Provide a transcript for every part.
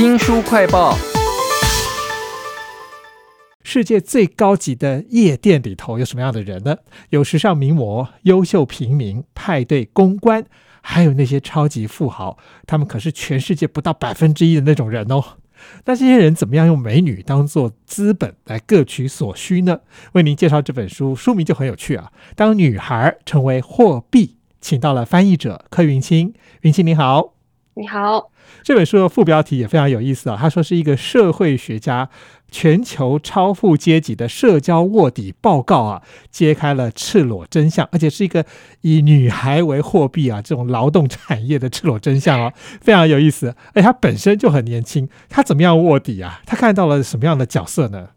新书快报。世界最高级的夜店里头有什么样的人呢？有时尚名模、优秀平民、派对公关，还有那些超级富豪，他们可是全世界不到百分之一的那种人哦。那这些人怎么样用美女当做资本来各取所需呢？为您介绍这本书，书名就很有趣啊！当女孩成为货币，请到了翻译者柯云清。云清你好，你好。这本书的副标题也非常有意思啊，他说是一个社会学家全球超富阶级的社交卧底报告啊，揭开了赤裸真相，而且是一个以女孩为货币啊这种劳动产业的赤裸真相哦，非常有意思。而他本身就很年轻，他怎么样卧底啊？他看到了什么样的角色呢？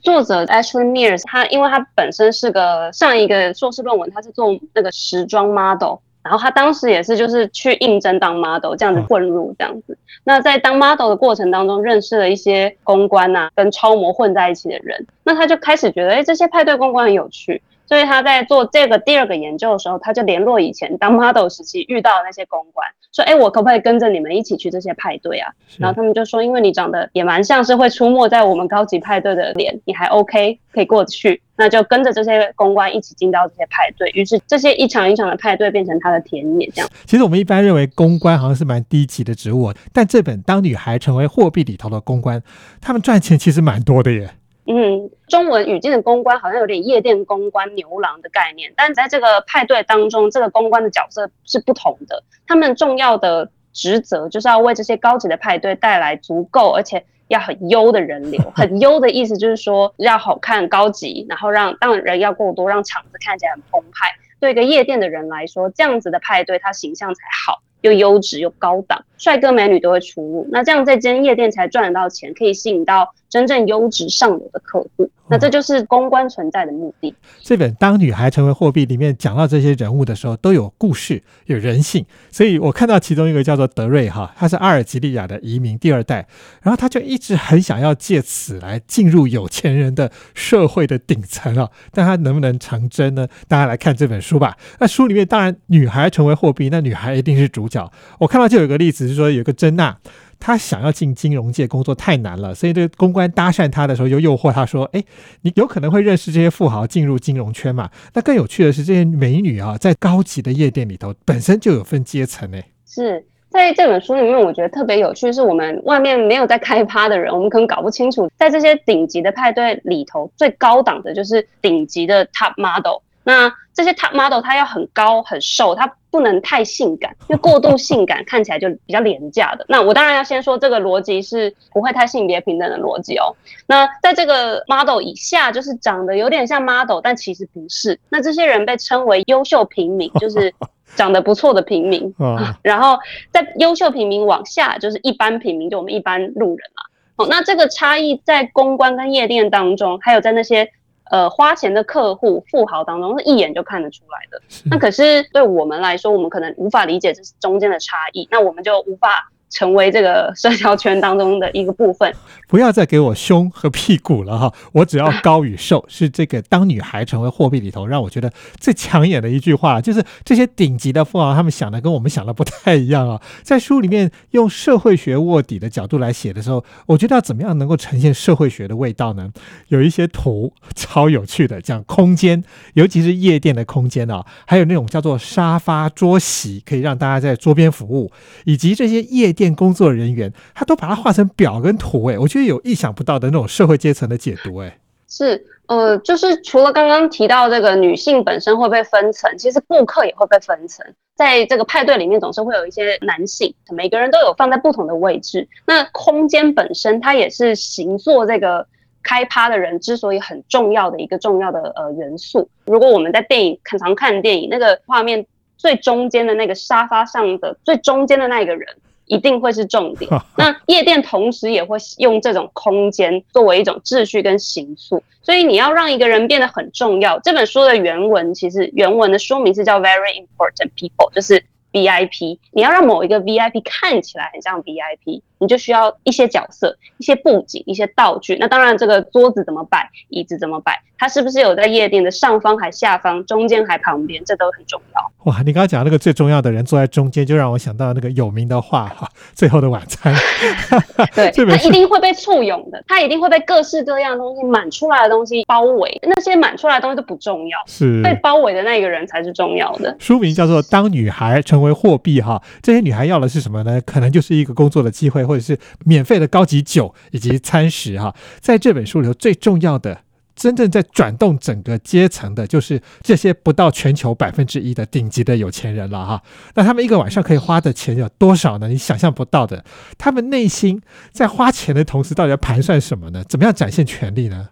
作者 Ashley Mears，他因为他本身是个上一个硕士论文，他是做那个时装 model。然后他当时也是就是去应征当 model 这样子混入这样子，那在当 model 的过程当中认识了一些公关呐，跟超模混在一起的人，那他就开始觉得，哎，这些派对公关很有趣，所以他在做这个第二个研究的时候，他就联络以前当 model 时期遇到的那些公关，说，哎，我可不可以跟着你们一起去这些派对啊？然后他们就说，因为你长得也蛮像是会出没在我们高级派对的脸，你还 OK 可以过去。那就跟着这些公关一起进到这些派对，于是这些一场一场的派对变成他的田野。这样，其实我们一般认为公关好像是蛮低级的职务，但这本《当女孩成为货币》里头的公关，他们赚钱其实蛮多的耶。嗯，中文语境的公关好像有点夜店公关、牛郎的概念，但在这个派对当中，这个公关的角色是不同的。他们重要的职责就是要为这些高级的派对带来足够而且。要很优的人流，很优的意思就是说要好看、高级，然后让让人要够多，让场子看起来很澎湃。对一个夜店的人来说，这样子的派对，他形象才好。又优质又高档，帅哥美女都会出入，那这样这间夜店才赚得到钱，可以吸引到真正优质上游的客户。那这就是公关存在的目的。这本《当女孩成为货币》里面讲到这些人物的时候，都有故事，有人性。所以我看到其中一个叫做德瑞哈，他是阿尔及利亚的移民第二代，然后他就一直很想要借此来进入有钱人的社会的顶层啊，但他能不能成真呢？大家来看这本书吧。那书里面当然女孩成为货币，那女孩一定是主角。我看到就有个例子是说，有个珍娜，他想要进金融界工作太难了，所以这公关搭讪他的时候，就诱惑他说：“哎，你有可能会认识这些富豪，进入金融圈嘛？”那更有趣的是，这些美女啊，在高级的夜店里头，本身就有分阶层诶。是在这本书里面，我觉得特别有趣，是我们外面没有在开趴的人，我们可能搞不清楚，在这些顶级的派对里头，最高档的就是顶级的 top model。那这些 top model 他要很高很瘦，他不能太性感，因为过度性感看起来就比较廉价的。那我当然要先说这个逻辑是不会太性别平等的逻辑哦。那在这个 model 以下，就是长得有点像 model，但其实不是。那这些人被称为优秀平民，就是 长得不错的平民。然后在优秀平民往下，就是一般平民，就我们一般路人嘛。哦，那这个差异在公关跟夜店当中，还有在那些。呃，花钱的客户、富豪当中是一眼就看得出来的。那可是对我们来说，我们可能无法理解这是中间的差异，那我们就无法。成为这个社交圈当中的一个部分，不要再给我胸和屁股了哈！我只要高与瘦，是这个当女孩成为货币里头让我觉得最抢眼的一句话，就是这些顶级的富豪他们想的跟我们想的不太一样啊！在书里面用社会学卧底的角度来写的时候，我觉得要怎么样能够呈现社会学的味道呢？有一些图超有趣的，讲空间，尤其是夜店的空间啊，还有那种叫做沙发桌席，可以让大家在桌边服务，以及这些夜店。店工作人员，他都把它画成表跟图，哎，我觉得有意想不到的那种社会阶层的解读，哎，是，呃，就是除了刚刚提到这个女性本身会被分层，其实顾客也会被分层，在这个派对里面总是会有一些男性，每个人都有放在不同的位置。那空间本身，它也是行做这个开趴的人之所以很重要的一个重要的呃元素。如果我们在电影很常看电影，那个画面最中间的那个沙发上的最中间的那一个人。一定会是重点。那夜店同时也会用这种空间作为一种秩序跟形塑，所以你要让一个人变得很重要。这本书的原文其实原文的书名是叫 Very Important People，就是 VIP。你要让某一个 VIP 看起来很像 VIP，你就需要一些角色、一些布景、一些道具。那当然，这个桌子怎么摆，椅子怎么摆，它是不是有在夜店的上方还下方、中间还旁边，这都很重要。哇，你刚刚讲那个最重要的人坐在中间，就让我想到那个有名的话哈，《最后的晚餐》。对，它一定会被簇拥的，他一定会被各式各样东西满出来的东西包围。那些满出来的东西都不重要，是被包围的那个人才是重要的。书名叫做《当女孩成为货币》哈，这些女孩要的是什么呢？可能就是一个工作的机会，或者是免费的高级酒以及餐食哈。在这本书里头，最重要的。真正在转动整个阶层的，就是这些不到全球百分之一的顶级的有钱人了哈。那他们一个晚上可以花的钱有多少呢？你想象不到的。他们内心在花钱的同时，到底要盘算什么呢？怎么样展现权力呢？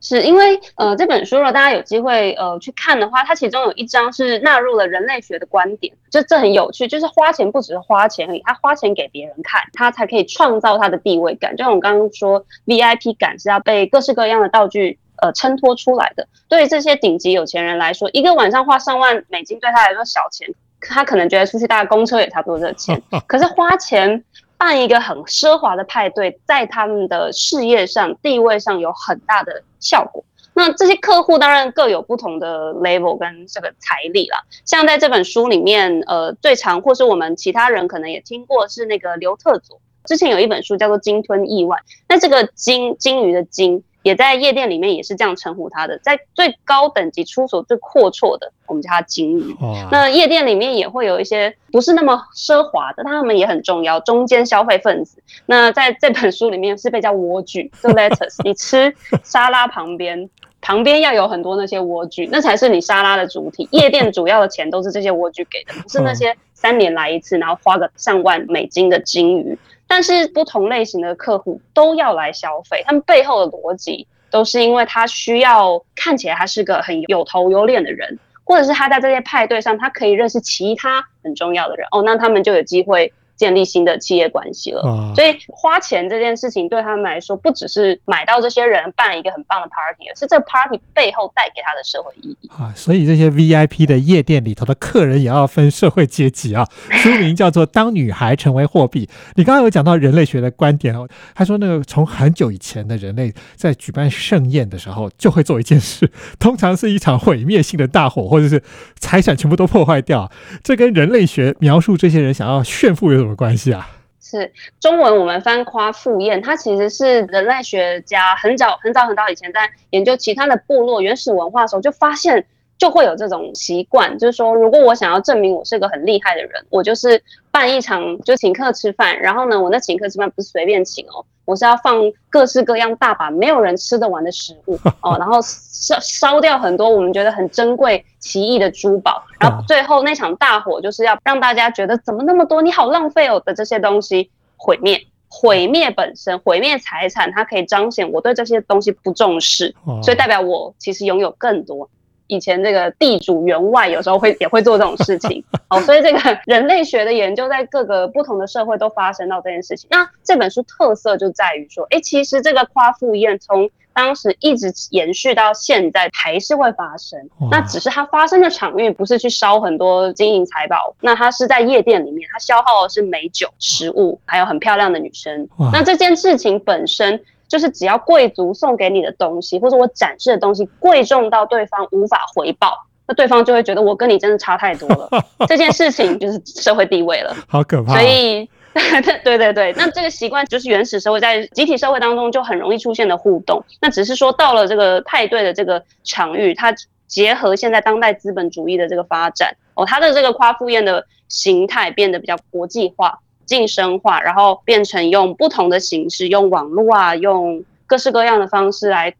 是因为呃，这本书如果大家有机会呃去看的话，它其中有一章是纳入了人类学的观点，就这很有趣。就是花钱不只是花钱而已，他花钱给别人看，他才可以创造他的地位感。就像我刚刚说，VIP 感是要被各式各样的道具。呃，衬托出来的，对于这些顶级有钱人来说，一个晚上花上万美金对他来说小钱，他可能觉得出去搭公车也差不多这钱。可是花钱办一个很奢华的派对，在他们的事业上、地位上有很大的效果。那这些客户当然各有不同的 level 跟这个财力了。像在这本书里面，呃，最常或是我们其他人可能也听过是那个刘特佐，之前有一本书叫做《鲸吞亿万》，那这个鲸鲸鱼的鲸。也在夜店里面也是这样称呼他的，在最高等级出手最阔绰的，我们叫他金鱼。那夜店里面也会有一些不是那么奢华的，他们也很重要，中间消费分子。那在这本书里面是被叫莴苣，就 lettuce。你吃沙拉旁边，旁边要有很多那些莴苣，那才是你沙拉的主体。夜店主要的钱都是这些莴苣给的，不是那些三年来一次，然后花个上万美金的金鱼。但是不同类型的客户都要来消费，他们背后的逻辑都是因为他需要看起来他是个很有头有脸的人，或者是他在这些派对上他可以认识其他很重要的人哦，那他们就有机会。建立新的企业关系了，所以花钱这件事情对他们来说，不只是买到这些人办一个很棒的 party，而是这 party 背后带给他的社会意义啊。所以这些 VIP 的夜店里头的客人也要分社会阶级啊。书名叫做《当女孩成为货币》。你刚刚有讲到人类学的观点哦，他说那个从很久以前的人类在举办盛宴的时候，就会做一件事，通常是一场毁灭性的大火，或者是财产全部都破坏掉。这跟人类学描述这些人想要炫富有什么？什么关系啊？是中文，我们翻夸赴宴，它其实是人类学家很早很早很早以前在研究其他的部落原始文化的时候，就发现就会有这种习惯，就是说，如果我想要证明我是个很厉害的人，我就是办一场就请客吃饭，然后呢，我那请客吃饭不是随便请哦。我是要放各式各样大把没有人吃得完的食物 哦，然后烧烧掉很多我们觉得很珍贵奇异的珠宝，然后最后那场大火就是要让大家觉得怎么那么多，你好浪费哦的这些东西毁灭，毁灭本身毁灭财产，它可以彰显我对这些东西不重视，所以代表我其实拥有更多。以前这个地主员外有时候会也会做这种事情，哦，所以这个人类学的研究在各个不同的社会都发生到这件事情。那这本书特色就在于说，哎，其实这个夸父宴从当时一直延续到现在还是会发生，那只是它发生的场域不是去烧很多金银财宝，那它是在夜店里面，它消耗的是美酒、食物，还有很漂亮的女生。那这件事情本身。就是只要贵族送给你的东西，或者我展示的东西贵重到对方无法回报，那对方就会觉得我跟你真的差太多了。这件事情就是社会地位了，好可怕。所以，对对对，那这个习惯就是原始社会在集体社会当中就很容易出现的互动。那只是说到了这个派对的这个场域，它结合现在当代资本主义的这个发展，哦，它的这个夸父宴的形态变得比较国际化。晋升化，然后变成用不同的形式，用网络啊，用各式各样的方式来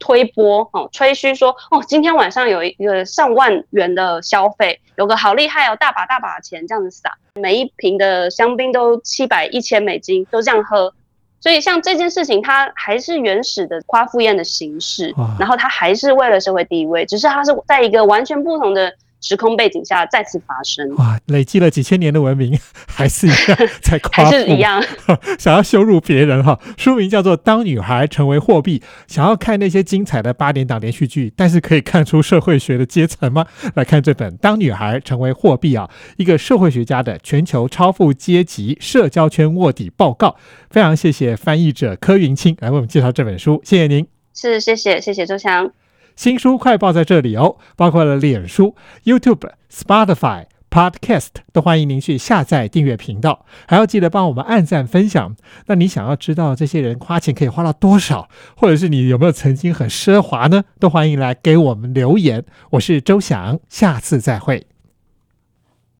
推波哦，吹嘘说哦，今天晚上有一个上万元的消费，有个好厉害哦，大把大把的钱这样子撒，每一瓶的香槟都七百一千美金，都这样喝。所以像这件事情，它还是原始的夸父宴的形式，然后它还是为了社会地位，只是它是在一个完全不同的。时空背景下再次发生。哇，累积了几千年的文明，还是一样 在夸还，是一样，想要羞辱别人哈。书名叫做《当女孩成为货币》，想要看那些精彩的八点档连续剧，但是可以看出社会学的阶层吗？来看这本《当女孩成为货币》啊，一个社会学家的全球超富阶级社交圈卧底报告。非常谢谢翻译者柯云清来为我们介绍这本书，谢谢您。是谢谢谢谢周翔。新书快报在这里哦，包括了脸书、YouTube、Spotify、Podcast，都欢迎您去下载订阅频道，还要记得帮我们按赞分享。那你想要知道这些人花钱可以花到多少，或者是你有没有曾经很奢华呢？都欢迎来给我们留言。我是周翔，下次再会。